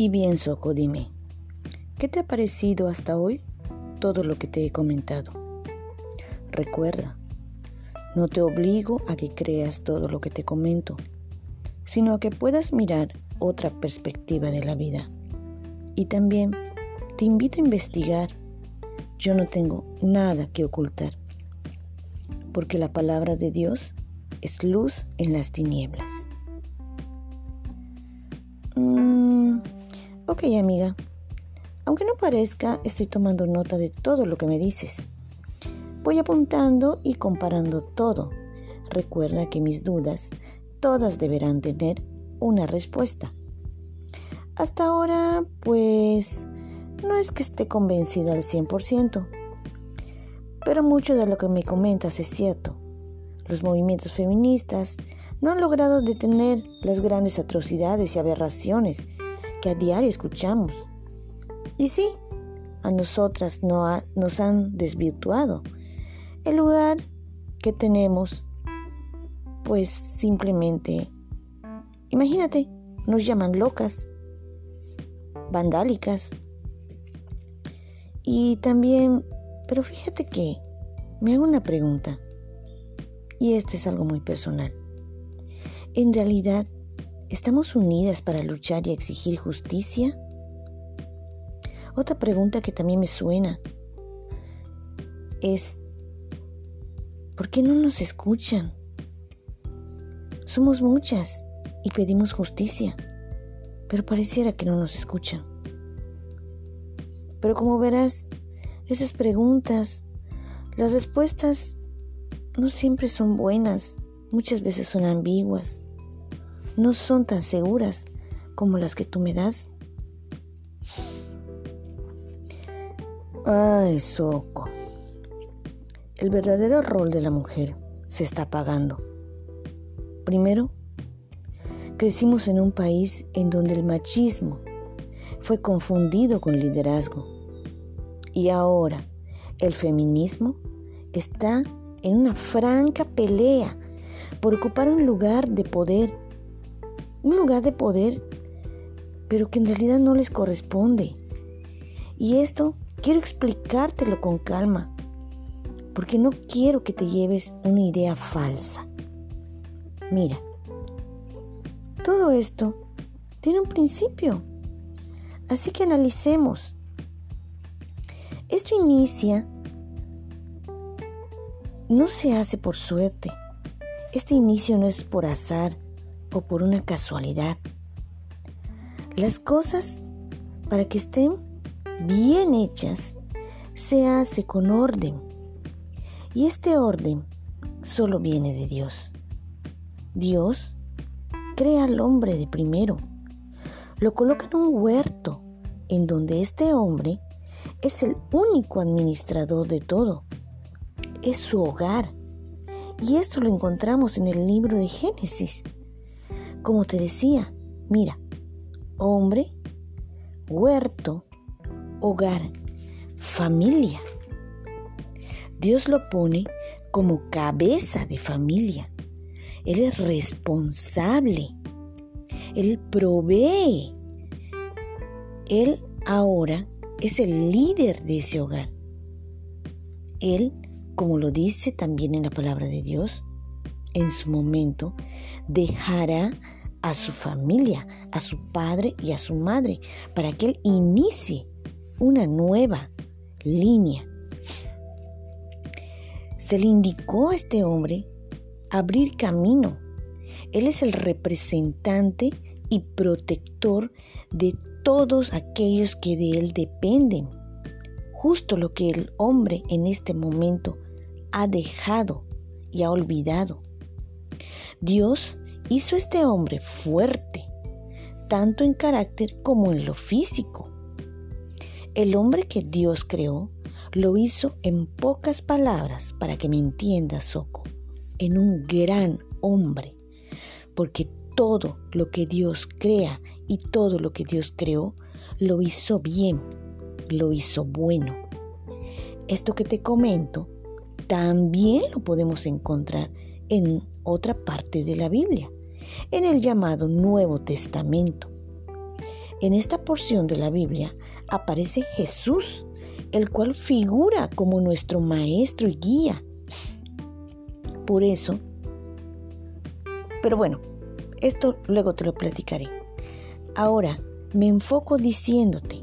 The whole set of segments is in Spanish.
Y bien, Soco, dime, ¿qué te ha parecido hasta hoy todo lo que te he comentado? Recuerda, no te obligo a que creas todo lo que te comento, sino a que puedas mirar otra perspectiva de la vida. Y también te invito a investigar. Yo no tengo nada que ocultar, porque la palabra de Dios es luz en las tinieblas. Ok, amiga. Aunque no parezca, estoy tomando nota de todo lo que me dices. Voy apuntando y comparando todo. Recuerda que mis dudas, todas deberán tener una respuesta. Hasta ahora, pues, no es que esté convencida al 100%, pero mucho de lo que me comentas es cierto. Los movimientos feministas no han logrado detener las grandes atrocidades y aberraciones que a diario escuchamos. Y sí, a nosotras no nos han desvirtuado. El lugar que tenemos, pues simplemente, imagínate, nos llaman locas, vandálicas. Y también, pero fíjate que me hago una pregunta, y este es algo muy personal. En realidad, ¿Estamos unidas para luchar y exigir justicia? Otra pregunta que también me suena es, ¿por qué no nos escuchan? Somos muchas y pedimos justicia, pero pareciera que no nos escuchan. Pero como verás, esas preguntas, las respuestas no siempre son buenas, muchas veces son ambiguas no son tan seguras como las que tú me das. Ay, Soco. El verdadero rol de la mujer se está apagando. Primero, crecimos en un país en donde el machismo fue confundido con liderazgo. Y ahora el feminismo está en una franca pelea por ocupar un lugar de poder un lugar de poder, pero que en realidad no les corresponde. Y esto quiero explicártelo con calma, porque no quiero que te lleves una idea falsa. Mira, todo esto tiene un principio, así que analicemos. Esto inicia, no se hace por suerte, este inicio no es por azar, o por una casualidad. Las cosas, para que estén bien hechas, se hace con orden. Y este orden solo viene de Dios. Dios crea al hombre de primero. Lo coloca en un huerto en donde este hombre es el único administrador de todo. Es su hogar. Y esto lo encontramos en el libro de Génesis. Como te decía, mira, hombre, huerto, hogar, familia. Dios lo pone como cabeza de familia. Él es responsable. Él provee. Él ahora es el líder de ese hogar. Él, como lo dice también en la palabra de Dios, en su momento dejará a su familia, a su padre y a su madre, para que él inicie una nueva línea. Se le indicó a este hombre abrir camino. Él es el representante y protector de todos aquellos que de él dependen. Justo lo que el hombre en este momento ha dejado y ha olvidado. Dios hizo este hombre fuerte, tanto en carácter como en lo físico. El hombre que Dios creó lo hizo en pocas palabras para que me entiendas, Soco, en un gran hombre, porque todo lo que Dios crea y todo lo que Dios creó lo hizo bien, lo hizo bueno. Esto que te comento también lo podemos encontrar en otra parte de la Biblia, en el llamado Nuevo Testamento. En esta porción de la Biblia aparece Jesús, el cual figura como nuestro maestro y guía. Por eso, pero bueno, esto luego te lo platicaré. Ahora me enfoco diciéndote,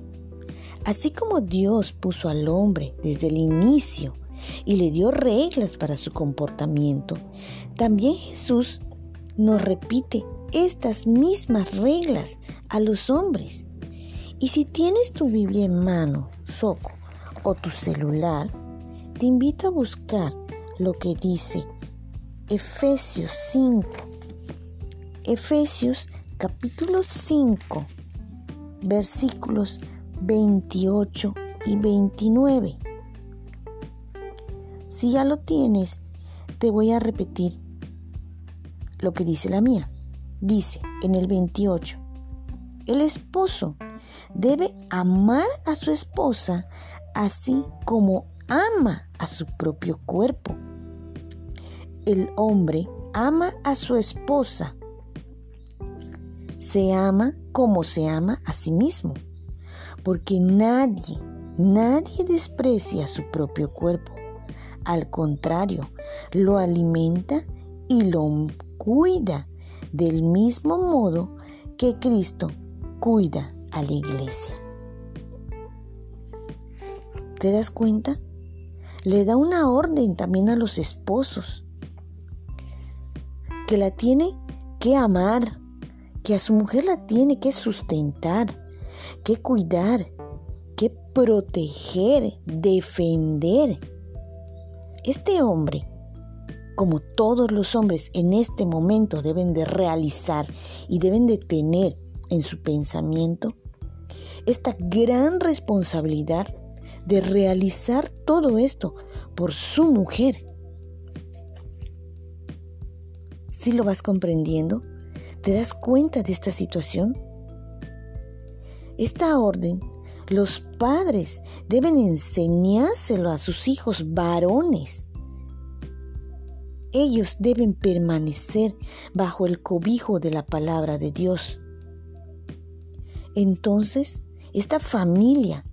así como Dios puso al hombre desde el inicio y le dio reglas para su comportamiento, también Jesús nos repite estas mismas reglas a los hombres. Y si tienes tu Biblia en mano, Soco, o tu celular, te invito a buscar lo que dice Efesios 5. Efesios capítulo 5, versículos 28 y 29. Si ya lo tienes, te voy a repetir lo que dice la mía. Dice en el 28, el esposo debe amar a su esposa así como ama a su propio cuerpo. El hombre ama a su esposa. Se ama como se ama a sí mismo. Porque nadie, nadie desprecia su propio cuerpo. Al contrario, lo alimenta y lo cuida del mismo modo que Cristo cuida a la iglesia. ¿Te das cuenta? Le da una orden también a los esposos, que la tiene que amar, que a su mujer la tiene que sustentar, que cuidar, que proteger, defender. Este hombre como todos los hombres en este momento deben de realizar y deben de tener en su pensamiento esta gran responsabilidad de realizar todo esto por su mujer. Si lo vas comprendiendo, ¿te das cuenta de esta situación? Esta orden, los padres deben enseñárselo a sus hijos varones ellos deben permanecer bajo el cobijo de la palabra de Dios. Entonces, esta familia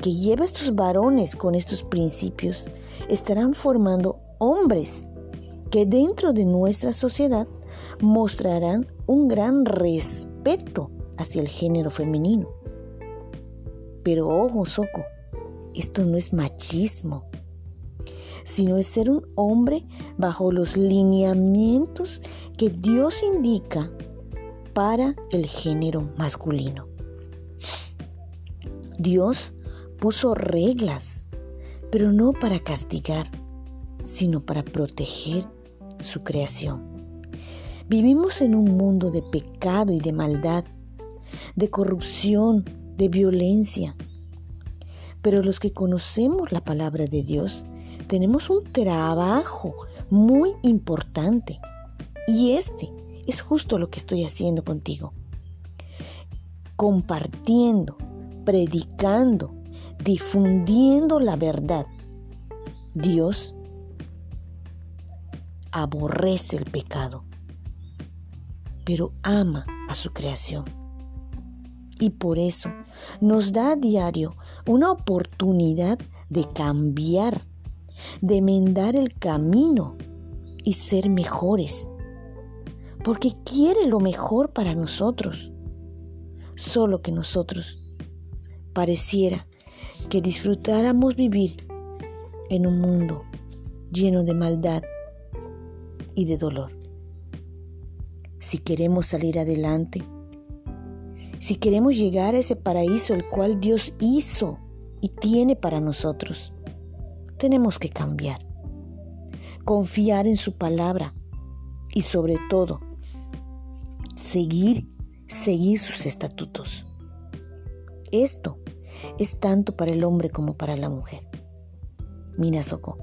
que lleva estos varones con estos principios estarán formando hombres que dentro de nuestra sociedad mostrarán un gran respeto hacia el género femenino. Pero ojo, Soco, esto no es machismo, sino es ser un hombre bajo los lineamientos que Dios indica para el género masculino. Dios puso reglas, pero no para castigar, sino para proteger su creación. Vivimos en un mundo de pecado y de maldad, de corrupción, de violencia. Pero los que conocemos la palabra de Dios tenemos un trabajo muy importante. Y este es justo lo que estoy haciendo contigo. Compartiendo, predicando, difundiendo la verdad. Dios aborrece el pecado, pero ama a su creación. Y por eso nos da a diario una oportunidad de cambiar de enmendar el camino y ser mejores, porque quiere lo mejor para nosotros. Solo que nosotros pareciera que disfrutáramos vivir en un mundo lleno de maldad y de dolor. Si queremos salir adelante, si queremos llegar a ese paraíso el cual Dios hizo y tiene para nosotros, tenemos que cambiar, confiar en su palabra y sobre todo seguir, seguir sus estatutos. Esto es tanto para el hombre como para la mujer. Mira, Soco,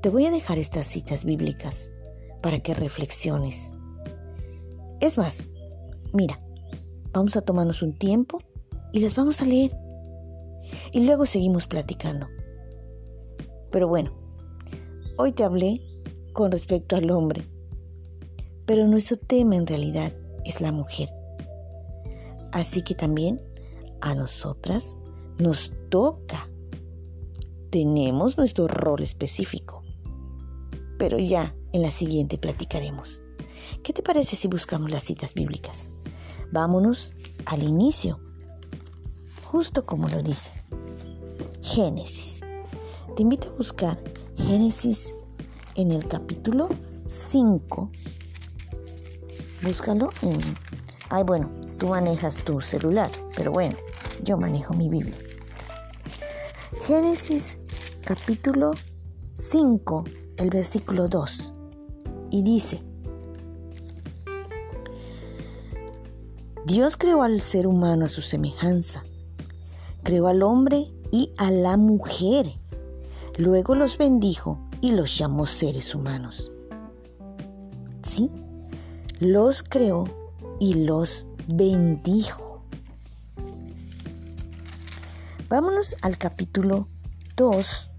te voy a dejar estas citas bíblicas para que reflexiones. Es más, mira, vamos a tomarnos un tiempo y las vamos a leer. Y luego seguimos platicando. Pero bueno, hoy te hablé con respecto al hombre, pero nuestro tema en realidad es la mujer. Así que también a nosotras nos toca. Tenemos nuestro rol específico. Pero ya en la siguiente platicaremos. ¿Qué te parece si buscamos las citas bíblicas? Vámonos al inicio, justo como lo dice. Génesis. Te invito a buscar Génesis en el capítulo 5. Búscalo en... Ay, bueno, tú manejas tu celular, pero bueno, yo manejo mi Biblia. Génesis capítulo 5, el versículo 2. Y dice, Dios creó al ser humano a su semejanza. Creó al hombre y a la mujer. Luego los bendijo y los llamó seres humanos. ¿Sí? Los creó y los bendijo. Vámonos al capítulo 2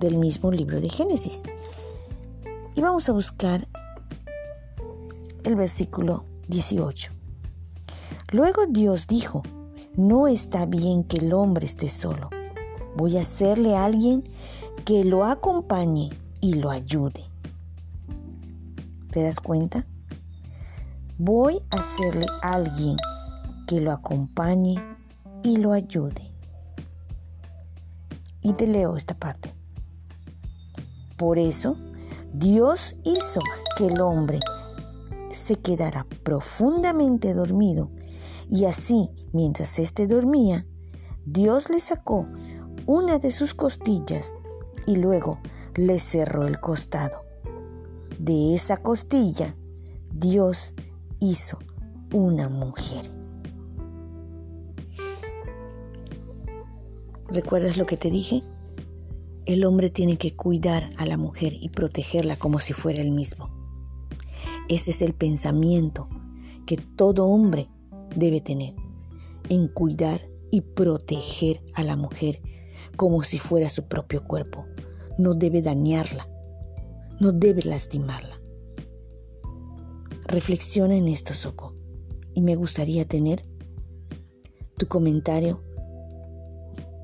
del mismo libro de Génesis. Y vamos a buscar el versículo 18. Luego Dios dijo, no está bien que el hombre esté solo. Voy a hacerle a alguien que lo acompañe y lo ayude. ¿Te das cuenta? Voy a hacerle a alguien que lo acompañe y lo ayude. Y te leo esta parte. Por eso, Dios hizo que el hombre se quedara profundamente dormido y así, mientras éste dormía, Dios le sacó una de sus costillas y luego le cerró el costado. De esa costilla, Dios hizo una mujer. ¿Recuerdas lo que te dije? El hombre tiene que cuidar a la mujer y protegerla como si fuera el mismo. Ese es el pensamiento que todo hombre debe tener en cuidar y proteger a la mujer como si fuera su propio cuerpo. No debe dañarla, no debe lastimarla. Reflexiona en esto, Soco, y me gustaría tener tu comentario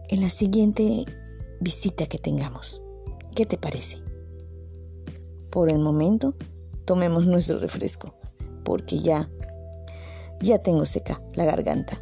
en la siguiente visita que tengamos. ¿Qué te parece? Por el momento, tomemos nuestro refresco, porque ya ya tengo seca la garganta.